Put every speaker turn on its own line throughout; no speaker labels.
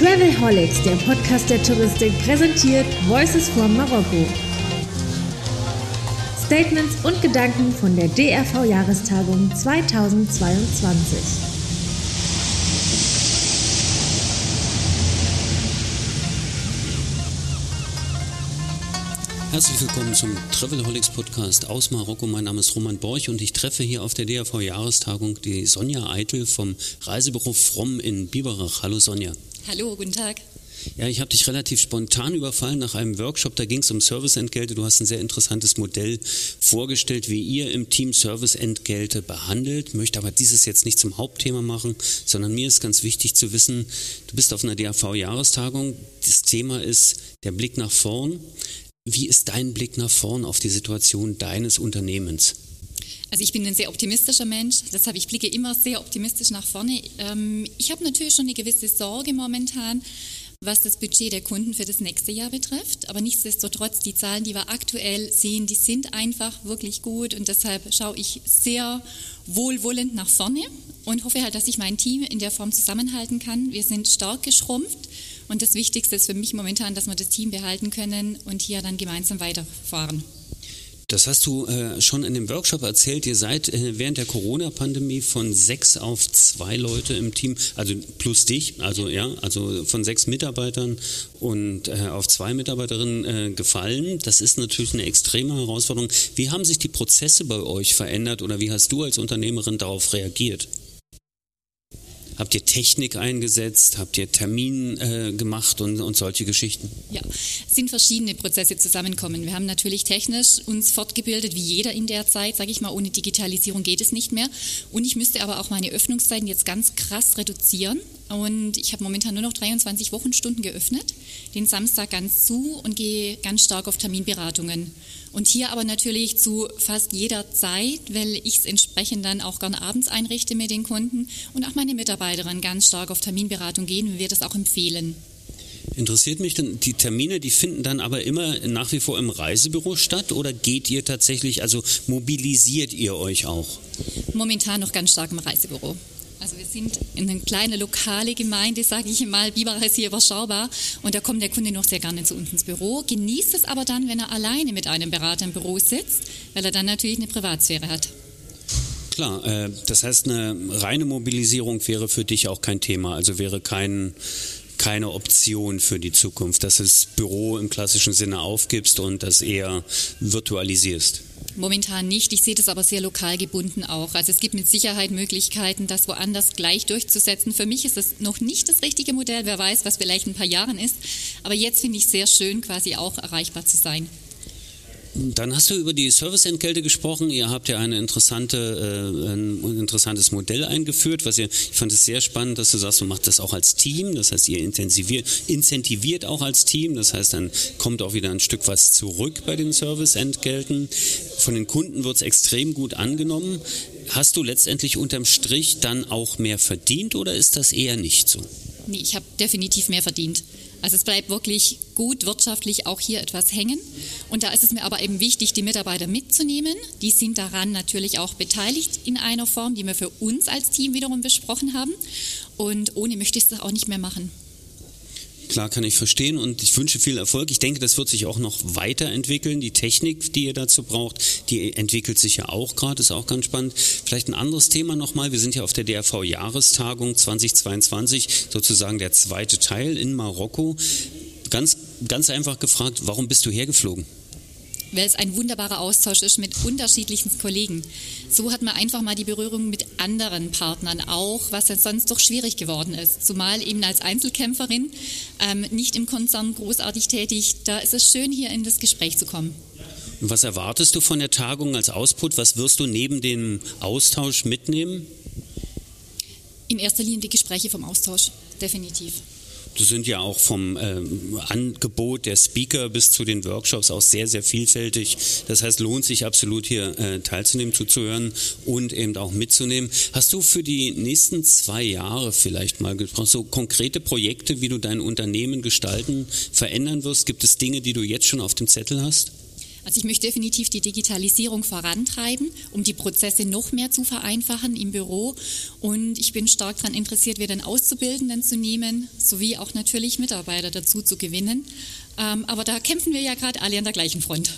Travelholics, der Podcast der Touristik, präsentiert Voices from Marokko. Statements und Gedanken von der DRV-Jahrestagung 2022.
Herzlich willkommen zum Travelholics Podcast aus Marokko. Mein Name ist Roman Borch und ich treffe hier auf der DRV-Jahrestagung die Sonja Eitel vom Reisebüro Fromm in Biberach. Hallo Sonja.
Hallo, guten Tag.
Ja, ich habe dich relativ spontan überfallen nach einem Workshop. Da ging es um Serviceentgelte. Du hast ein sehr interessantes Modell vorgestellt, wie ihr im Team Serviceentgelte behandelt. Möchte aber dieses jetzt nicht zum Hauptthema machen, sondern mir ist ganz wichtig zu wissen, du bist auf einer DAV-Jahrestagung. Das Thema ist der Blick nach vorn. Wie ist dein Blick nach vorn auf die Situation deines Unternehmens?
Also ich bin ein sehr optimistischer Mensch, deshalb ich blicke immer sehr optimistisch nach vorne. Ähm, ich habe natürlich schon eine gewisse Sorge momentan, was das Budget der Kunden für das nächste Jahr betrifft. Aber nichtsdestotrotz, die Zahlen, die wir aktuell sehen, die sind einfach wirklich gut und deshalb schaue ich sehr wohlwollend nach vorne und hoffe halt, dass ich mein Team in der Form zusammenhalten kann. Wir sind stark geschrumpft und das Wichtigste ist für mich momentan, dass wir das Team behalten können und hier dann gemeinsam weiterfahren.
Das hast du äh, schon in dem Workshop erzählt. Ihr seid äh, während der Corona-Pandemie von sechs auf zwei Leute im Team, also plus dich, also ja, also von sechs Mitarbeitern und äh, auf zwei Mitarbeiterinnen äh, gefallen. Das ist natürlich eine extreme Herausforderung. Wie haben sich die Prozesse bei euch verändert oder wie hast du als Unternehmerin darauf reagiert? Habt ihr Technik eingesetzt? Habt ihr Termin äh, gemacht und, und solche Geschichten?
Ja, es sind verschiedene Prozesse zusammenkommen. Wir haben natürlich technisch uns fortgebildet, wie jeder in der Zeit, sage ich mal, ohne Digitalisierung geht es nicht mehr. Und ich müsste aber auch meine Öffnungszeiten jetzt ganz krass reduzieren. Und ich habe momentan nur noch 23 Wochenstunden geöffnet, den Samstag ganz zu und gehe ganz stark auf Terminberatungen. Und hier aber natürlich zu fast jeder Zeit, weil ich es entsprechend dann auch gern abends einrichte mit den Kunden und auch meine Mitarbeiterinnen ganz stark auf Terminberatung gehen und wir das auch empfehlen.
Interessiert mich denn, die Termine, die finden dann aber immer nach wie vor im Reisebüro statt oder geht ihr tatsächlich, also mobilisiert ihr euch auch?
Momentan noch ganz stark im Reisebüro. Also wir sind in eine kleine lokale Gemeinde, sage ich mal, Biberach ist hier überschaubar und da kommt der Kunde noch sehr gerne zu uns ins Büro, genießt es aber dann, wenn er alleine mit einem Berater im Büro sitzt, weil er dann natürlich eine Privatsphäre hat.
Klar, äh, das heißt, eine reine Mobilisierung wäre für dich auch kein Thema, also wäre kein keine Option für die Zukunft, dass du das Büro im klassischen Sinne aufgibst und das eher virtualisierst.
Momentan nicht. Ich sehe das aber sehr lokal gebunden auch. Also es gibt mit Sicherheit Möglichkeiten, das woanders gleich durchzusetzen. Für mich ist es noch nicht das richtige Modell. Wer weiß, was vielleicht in ein paar Jahren ist. Aber jetzt finde ich es sehr schön, quasi auch erreichbar zu sein.
Dann hast du über die Serviceentgelte gesprochen. Ihr habt ja eine interessante, äh, ein interessantes Modell eingeführt, was ihr, ich fand es sehr spannend, dass du sagst, du machst das auch als Team. Das heißt, ihr intensiviert, incentiviert auch als Team. Das heißt, dann kommt auch wieder ein Stück was zurück bei den Serviceentgelten. Von den Kunden wird es extrem gut angenommen. Hast du letztendlich unterm Strich dann auch mehr verdient oder ist das eher nicht so?
Nee, ich habe definitiv mehr verdient. Also es bleibt wirklich gut wirtschaftlich auch hier etwas hängen. Und da ist es mir aber eben wichtig, die Mitarbeiter mitzunehmen. Die sind daran natürlich auch beteiligt in einer Form, die wir für uns als Team wiederum besprochen haben. Und ohne möchte ich es auch nicht mehr machen.
Klar kann ich verstehen und ich wünsche viel Erfolg. Ich denke, das wird sich auch noch weiterentwickeln. Die Technik, die ihr dazu braucht, die entwickelt sich ja auch gerade, ist auch ganz spannend. Vielleicht ein anderes Thema nochmal. Wir sind ja auf der DRV-Jahrestagung 2022, sozusagen der zweite Teil in Marokko. Ganz, ganz einfach gefragt, warum bist du hergeflogen?
Weil es ein wunderbarer Austausch ist mit unterschiedlichsten Kollegen. So hat man einfach mal die Berührung mit anderen Partnern auch, was ja sonst doch schwierig geworden ist. Zumal eben als Einzelkämpferin, ähm, nicht im Konzern großartig tätig, da ist es schön, hier in das Gespräch zu kommen.
Was erwartest du von der Tagung als Ausput? Was wirst du neben dem Austausch mitnehmen?
In erster Linie die Gespräche vom Austausch, definitiv.
Das sind ja auch vom ähm, Angebot der Speaker bis zu den Workshops auch sehr, sehr vielfältig. Das heißt, lohnt sich absolut hier äh, teilzunehmen, zuzuhören und eben auch mitzunehmen. Hast du für die nächsten zwei Jahre vielleicht mal gesprochen, so konkrete Projekte, wie du dein Unternehmen gestalten, verändern wirst? Gibt es Dinge, die du jetzt schon auf dem Zettel hast?
Also ich möchte definitiv die Digitalisierung vorantreiben, um die Prozesse noch mehr zu vereinfachen im Büro. Und ich bin stark daran interessiert, wieder einen Auszubildenden zu nehmen, sowie auch natürlich Mitarbeiter dazu zu gewinnen. Ähm, aber da kämpfen wir ja gerade alle an der gleichen Front.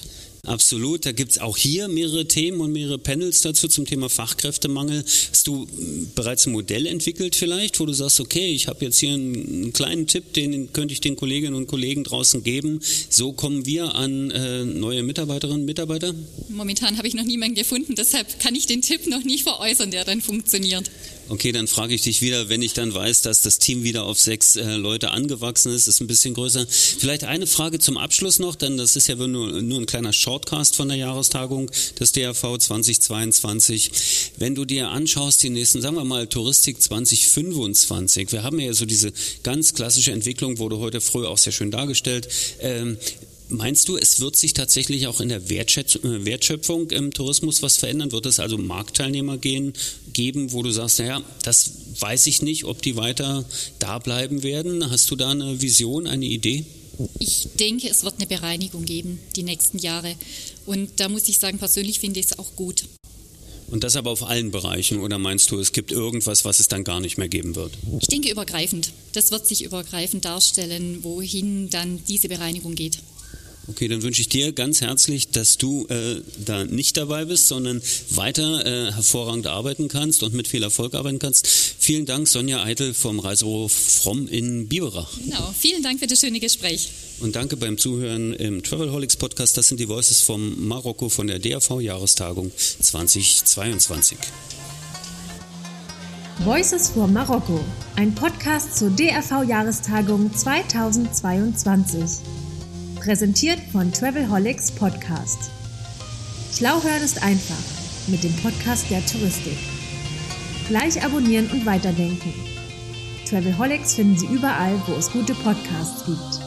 Absolut, da gibt es auch hier mehrere Themen und mehrere Panels dazu zum Thema Fachkräftemangel. Hast du hm, bereits ein Modell entwickelt vielleicht, wo du sagst, okay, ich habe jetzt hier einen kleinen Tipp, den könnte ich den Kolleginnen und Kollegen draußen geben. So kommen wir an äh, neue Mitarbeiterinnen und Mitarbeiter?
Momentan habe ich noch niemanden gefunden, deshalb kann ich den Tipp noch nicht veräußern, der dann funktioniert.
Okay, dann frage ich dich wieder, wenn ich dann weiß, dass das Team wieder auf sechs äh, Leute angewachsen ist, ist ein bisschen größer. Vielleicht eine Frage zum Abschluss noch, denn das ist ja nur, nur ein kleiner Shortcast von der Jahrestagung des DRV 2022. Wenn du dir anschaust, die nächsten, sagen wir mal, Touristik 2025, wir haben ja so diese ganz klassische Entwicklung, wurde heute früh auch sehr schön dargestellt. Ähm, Meinst du, es wird sich tatsächlich auch in der äh, Wertschöpfung im Tourismus was verändern? Wird es also Marktteilnehmer gehen, geben, wo du sagst, naja, das weiß ich nicht, ob die weiter da bleiben werden? Hast du da eine Vision, eine Idee?
Ich denke, es wird eine Bereinigung geben die nächsten Jahre. Und da muss ich sagen, persönlich finde ich es auch gut.
Und das aber auf allen Bereichen oder meinst du, es gibt irgendwas, was es dann gar nicht mehr geben wird?
Ich denke übergreifend. Das wird sich übergreifend darstellen, wohin dann diese Bereinigung geht.
Okay, dann wünsche ich dir ganz herzlich, dass du äh, da nicht dabei bist, sondern weiter äh, hervorragend arbeiten kannst und mit viel Erfolg arbeiten kannst. Vielen Dank, Sonja Eitel vom Reisebüro Fromm in Biberach.
Genau, vielen Dank für das schöne Gespräch.
Und danke beim Zuhören im Travelholics Podcast. Das sind die Voices vom Marokko von der DAV-Jahrestagung 2022.
Voices for Marokko, ein Podcast zur DRV-Jahrestagung 2022. Präsentiert von Travelholics Podcast. Schlau hören ist einfach mit dem Podcast der Touristik. Gleich abonnieren und weiterdenken. Travelholics finden Sie überall, wo es gute Podcasts gibt.